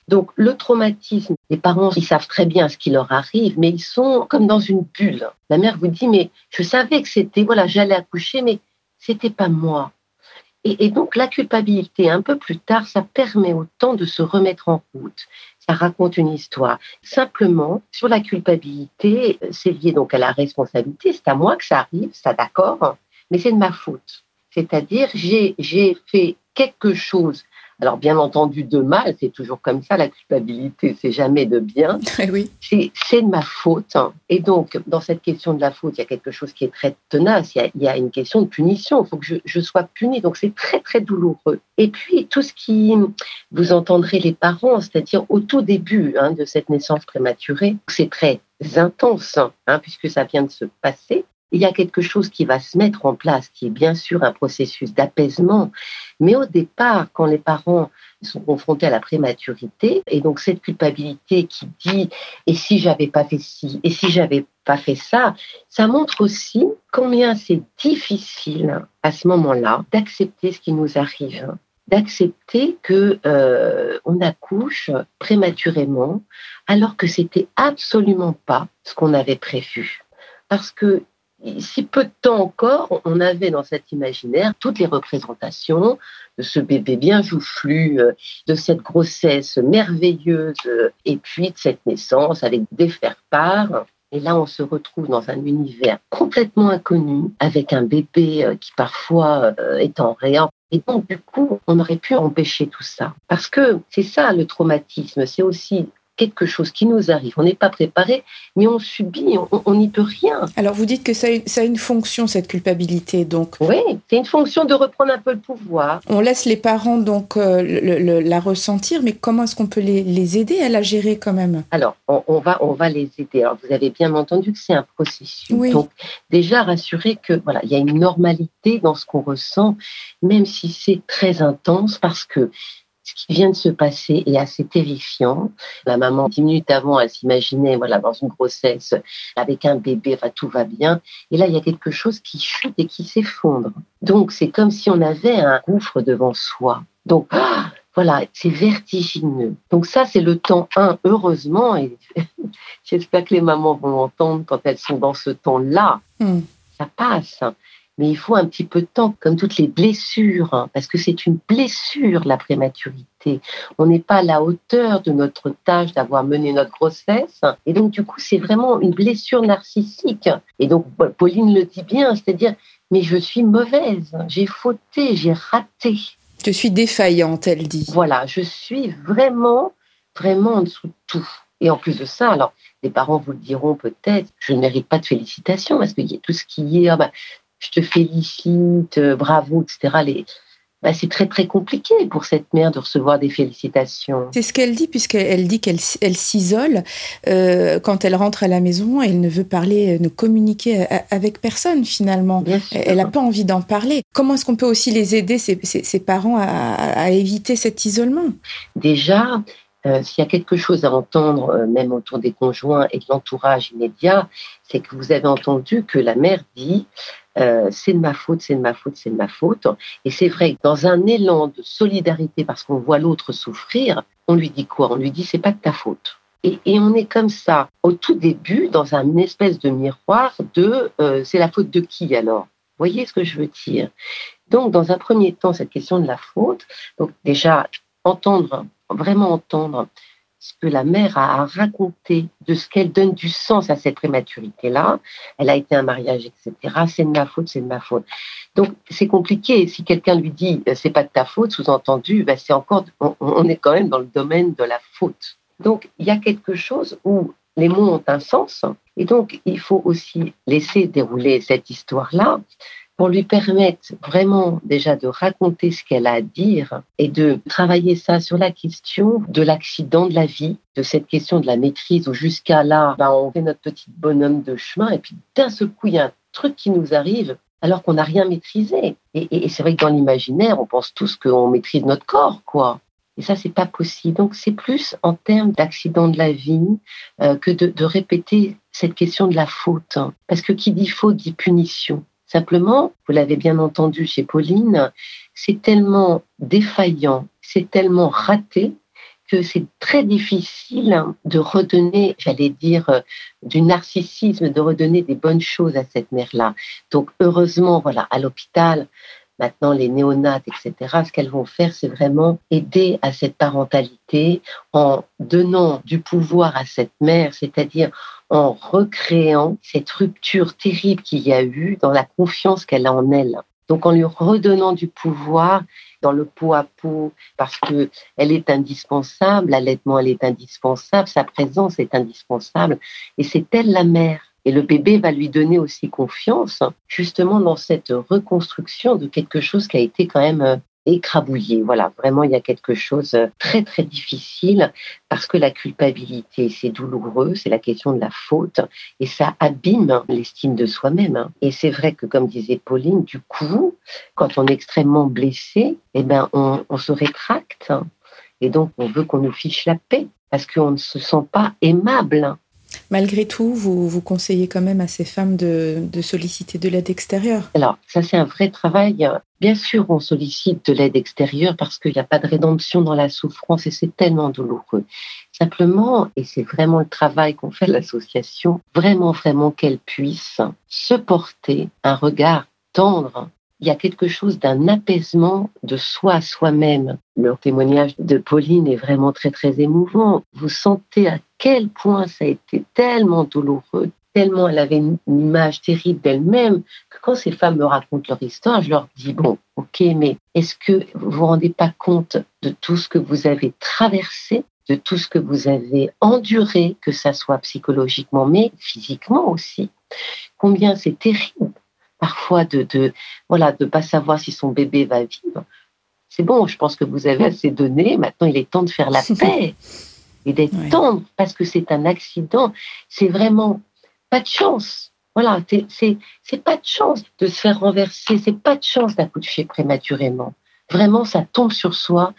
Donc le traumatisme, les parents, ils savent très bien ce qui leur arrive, mais ils sont comme dans une bulle. La mère vous dit, mais je savais que c'était, voilà, j'allais accoucher, mais c'était pas moi. Et, donc la culpabilité, un peu plus tard, ça permet autant de se remettre en route. Ça raconte une histoire. Simplement, sur la culpabilité, c'est lié donc à la responsabilité. C'est à moi que ça arrive, ça d'accord, mais c'est de ma faute. C'est-à-dire, j'ai fait quelque chose alors, bien entendu, de mal, c'est toujours comme ça, la culpabilité, c'est jamais de bien.
Eh oui.
C'est de ma faute. Et donc, dans cette question de la faute, il y a quelque chose qui est très tenace. Il y a, une question de punition. Il faut que je, sois punie. Donc, c'est très, très douloureux. Et puis, tout ce qui, vous entendrez les parents, c'est-à-dire au tout début hein, de cette naissance prématurée, c'est très intense, hein, puisque ça vient de se passer il y a quelque chose qui va se mettre en place, qui est bien sûr un processus d'apaisement. Mais au départ, quand les parents sont confrontés à la prématurité, et donc cette culpabilité qui dit et si j'avais pas fait ci, et si j'avais pas fait ça, ça montre aussi combien c'est difficile à ce moment-là d'accepter ce qui nous arrive d'accepter que euh, on accouche prématurément alors que c'était absolument pas ce qu'on avait prévu parce que si peu de temps encore, on avait dans cet imaginaire toutes les représentations de ce bébé bien joufflu, euh, de cette grossesse merveilleuse, euh, et puis de cette naissance avec des faire-part. Et là, on se retrouve dans un univers complètement inconnu, avec un bébé euh, qui parfois est en réa. Et donc, du coup, on aurait pu empêcher tout ça. Parce que c'est ça le traumatisme, c'est aussi quelque chose qui nous arrive, on n'est pas préparé, mais on subit, on n'y peut rien.
Alors vous dites que ça a, une fonction, cette culpabilité, donc
Oui, c'est une fonction de reprendre un peu le pouvoir.
On laisse les parents donc euh, la ressentir, mais comment est-ce qu'on peut les, aider à la gérer quand même?
Alors, on, va, on va les aider. Alors vous avez bien entendu que c'est un processus. Donc déjà rassurer que voilà, il y a une normalité dans ce qu'on ressent, même si c'est très intense, parce que ce qui vient de se passer est assez terrifiant. La maman, dix minutes avant, elle s'imaginait voilà, dans une grossesse avec un bébé, enfin, tout va bien. Et là, il y a quelque chose qui chute et qui s'effondre. Donc, c'est comme si on avait un gouffre devant soi. Donc, ah, voilà, c'est vertigineux. Donc ça, c'est le temps 1, heureusement, et j'espère que les mamans vont l'entendre quand elles sont dans ce temps-là. Hmm. Ça passe mais il faut un petit peu de temps, comme toutes les blessures, hein, parce que c'est une blessure, la prématurité. On n'est pas à la hauteur de notre tâche d'avoir mené notre grossesse. Et donc, du coup, c'est vraiment une blessure narcissique. Et donc, Pauline le dit bien, c'est-à-dire, mais je suis mauvaise, j'ai fauté, j'ai raté.
Je suis défaillante, elle dit.
Voilà, je suis vraiment, vraiment en dessous de tout. Et en plus de ça, alors, les parents vous le diront peut-être, je ne mérite pas de félicitations parce qu'il y a tout ce qui est, ah bah, je te félicite, euh, bravo, etc. Les, bah, c'est très très compliqué pour cette mère de recevoir des félicitations.
C'est ce qu'elle dit, puisqu'elle dit qu'elle elle, s'isole euh, quand elle rentre à la maison, elle ne veut parler, euh, ne communiquer avec personne finalement. Elle n'a pas envie d'en parler. Comment est-ce qu'on peut aussi les aider, ses, parents, à, éviter cet isolement?
Déjà, euh, s'il y a quelque chose à entendre, même autour des conjoints et de l'entourage immédiat, c'est que vous avez entendu que la mère dit euh, c'est de ma faute, c'est de ma faute, c'est de ma faute. Et c'est vrai que dans un élan de solidarité, parce qu'on voit l'autre souffrir, on lui dit quoi? On lui dit c'est pas de ta faute. Et, on est comme ça au tout début dans un espèce de miroir de euh, c'est la faute de qui alors? Vous voyez ce que je veux dire? Donc dans un premier temps cette question de la faute, donc déjà entendre vraiment entendre ce que la mère a à raconter de ce qu'elle donne du sens à cette prématurité-là. Elle a été un mariage, etc. C'est de ma faute, c'est de ma faute. Donc c'est compliqué. Si quelqu'un lui dit euh, c'est pas de ta faute, sous-entendu, ben, c'est encore, on, est quand même dans le domaine de la faute. Donc il y a quelque chose où les mots ont un sens et donc il faut aussi laisser dérouler cette histoire-là pour lui permettre vraiment déjà de raconter ce qu'elle a à dire et de travailler ça sur la question de l'accident de la vie, de cette question de la maîtrise où jusqu'à là, ben, on fait notre petit bonhomme de chemin et puis d'un seul coup, il y a un truc qui nous arrive alors qu'on n'a rien maîtrisé. Et, c'est vrai que dans l'imaginaire, on pense tous qu'on maîtrise notre corps, quoi. Et ça, c'est pas possible. Donc, c'est plus en termes d'accident de la vie euh, que de, répéter cette question de la faute. Parce que qui dit faute dit punition. Simplement, vous l'avez bien entendu chez Pauline, c'est tellement défaillant, c'est tellement raté que c'est très difficile de redonner, j'allais dire, euh, du narcissisme, de redonner des bonnes choses à cette mère-là. Donc, heureusement, voilà, à l'hôpital, maintenant les néonates, etc., ce qu'elles vont faire, c'est vraiment aider à cette parentalité en donnant du pouvoir à cette mère, c'est-à-dire en recréant cette rupture terrible qu'il y a eu dans la confiance qu'elle a en elle. Donc en lui redonnant du pouvoir dans le pot à pot, parce que elle est indispensable, l'allaitement elle est indispensable, sa présence est indispensable, et c'est elle la mère. Et le bébé va lui donner aussi confiance, justement dans cette reconstruction de quelque chose qui a été quand même euh, écrabouillé. Voilà, vraiment, il y a quelque chose de très, très difficile parce que la culpabilité, c'est douloureux, c'est la question de la faute et ça abîme l'estime de soi-même. Et c'est vrai que, comme disait Pauline, du coup, quand on est extrêmement blessé, eh ben, on, on se rétracte et donc on veut qu'on nous fiche la paix parce qu'on ne se sent pas aimable.
Malgré tout, vous, vous conseillez quand même à ces femmes de, solliciter de l'aide extérieure
Alors, ça c'est un vrai travail. Bien sûr, on sollicite de l'aide extérieure parce qu'il n'y a pas de rédemption dans la souffrance et c'est tellement douloureux. Simplement, et c'est vraiment le travail qu'on fait l'association, vraiment, vraiment qu'elle puisse se porter un regard tendre il y a quelque chose d'un apaisement de soi à soi-même. Le témoignage de Pauline est vraiment très très émouvant. Vous sentez à quel point ça a été tellement douloureux, tellement elle avait une, image terrible d'elle-même, que quand ces femmes me racontent leur histoire, je leur dis, bon, ok, mais est-ce que vous vous rendez pas compte de tout ce que vous avez traversé de tout ce que vous avez enduré, que ça soit psychologiquement, mais physiquement aussi? Combien c'est terrible parfois de, de voilà de pas savoir si son bébé va vivre. C'est bon, je pense que vous avez assez donné. Maintenant, il est temps de faire la paix et d'être tendre parce que c'est un accident. C'est vraiment pas de chance. Voilà, c'est c'est pas de chance de se faire renverser. C'est pas de chance d'accoucher prématurément. Vraiment, ça tombe sur soi.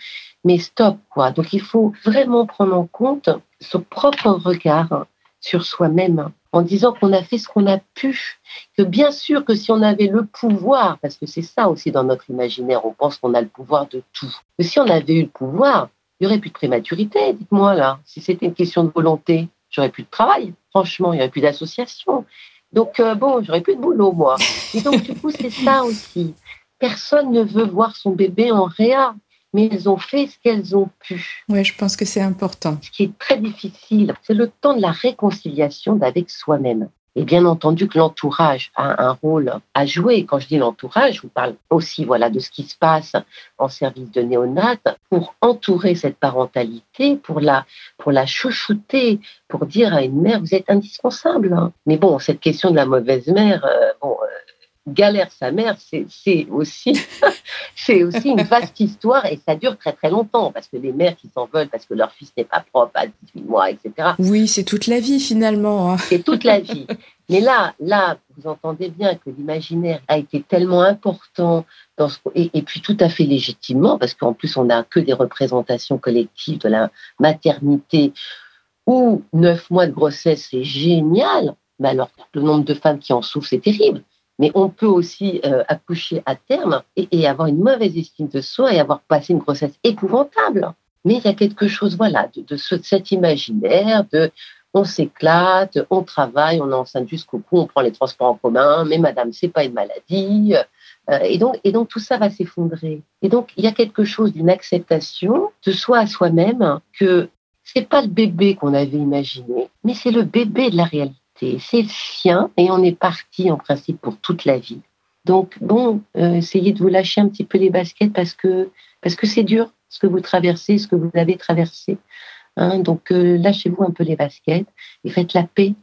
Mais stop, quoi. Donc, il faut vraiment prendre en compte son propre regard sur soi-même en disant qu'on a fait ce qu'on a pu, que bien sûr que si on avait le pouvoir, parce que c'est ça aussi dans notre imaginaire, on pense qu'on a le pouvoir de tout, que si on avait eu le pouvoir, il n'y aurait plus de prématurité, dites-moi là, si c'était une question de volonté, j'aurais plus de travail, franchement, il n'y aurait plus d'association. Donc euh, bon, j'aurais plus de boulot moi. Et donc du coup, c'est ça aussi. Personne ne veut voir son bébé en réa mais elles ont fait ce qu'elles ont pu.
Oui, je pense que c'est important.
Ce qui est très difficile, c'est le temps de la réconciliation avec soi-même. Et bien entendu que l'entourage a un rôle à jouer. Quand je dis l'entourage, je vous parle aussi voilà, de ce qui se passe en service de néonat pour entourer cette parentalité, pour la, pour la chouchouter, pour dire à une mère, vous êtes indispensable. Hein. Mais bon, cette question de la mauvaise mère, euh, bon, euh, galère sa mère, c'est aussi, c'est aussi une vaste histoire et ça dure très très longtemps parce que les mères qui s'en veulent parce que leur fils n'est pas propre à 18 mois, etc.
Oui, c'est toute la vie finalement. Hein.
C'est toute la vie. Mais là, là, vous entendez bien que l'imaginaire a été tellement important dans ce, et, et, puis tout à fait légitimement, parce qu'en plus on n'a que des représentations collectives de la maternité où neuf mois de grossesse c'est génial. Mais alors le nombre de femmes qui en souffrent c'est terrible. Mais on peut aussi euh, accoucher à terme et, avoir une mauvaise estime de soi et avoir passé une grossesse épouvantable. Mais il y a quelque chose, voilà, de, de cet imaginaire de on s'éclate, on travaille, on est enceinte jusqu'au cou, on prend les transports en commun, mais madame, c'est pas une maladie. Euh, et, donc, et donc, tout ça va s'effondrer. Et donc, il y a quelque chose d'une acceptation de soi à soi-même que c'est pas le bébé qu'on avait imaginé, mais c'est le bébé de la réalité. C'est le sien et on est parti en principe pour toute la vie. Donc, bon, euh, essayez de vous lâcher un petit peu les baskets parce que parce que c'est dur ce que vous traversez, ce que vous avez traversé. Hein, donc euh, lâchez-vous un peu les baskets et faites la paix.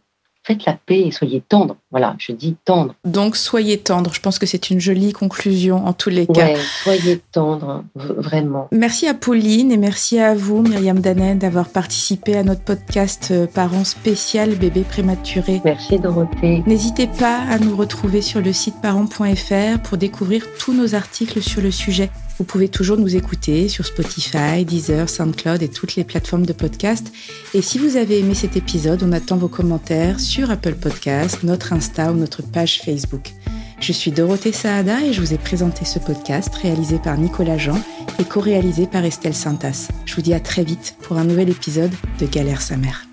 Faites la paix et soyez tendre. Voilà, je dis tendre.
Donc soyez tendre. Je pense que c'est une jolie conclusion en tous les cas.
soyez tendre, vraiment.
Merci à Pauline et merci à vous, Myriam Danen, d'avoir participé à notre podcast euh, Parents spécial bébé prématuré.
Merci Dorothée.
N'hésitez pas à nous retrouver sur le site parents.fr pour découvrir tous nos articles sur le sujet. Vous pouvez toujours nous écouter sur Spotify, Deezer, SoundCloud et toutes les plateformes de podcast. Et si vous avez aimé cet épisode, on attend vos commentaires sur Apple Podcast, notre Insta ou notre page Facebook. Je suis Dorothée Saada et je vous ai présenté ce podcast réalisé par Nicolas Jean et co-réalisé par Estelle Santas. Je vous dis à très vite pour un nouvel épisode de Galère sa mère.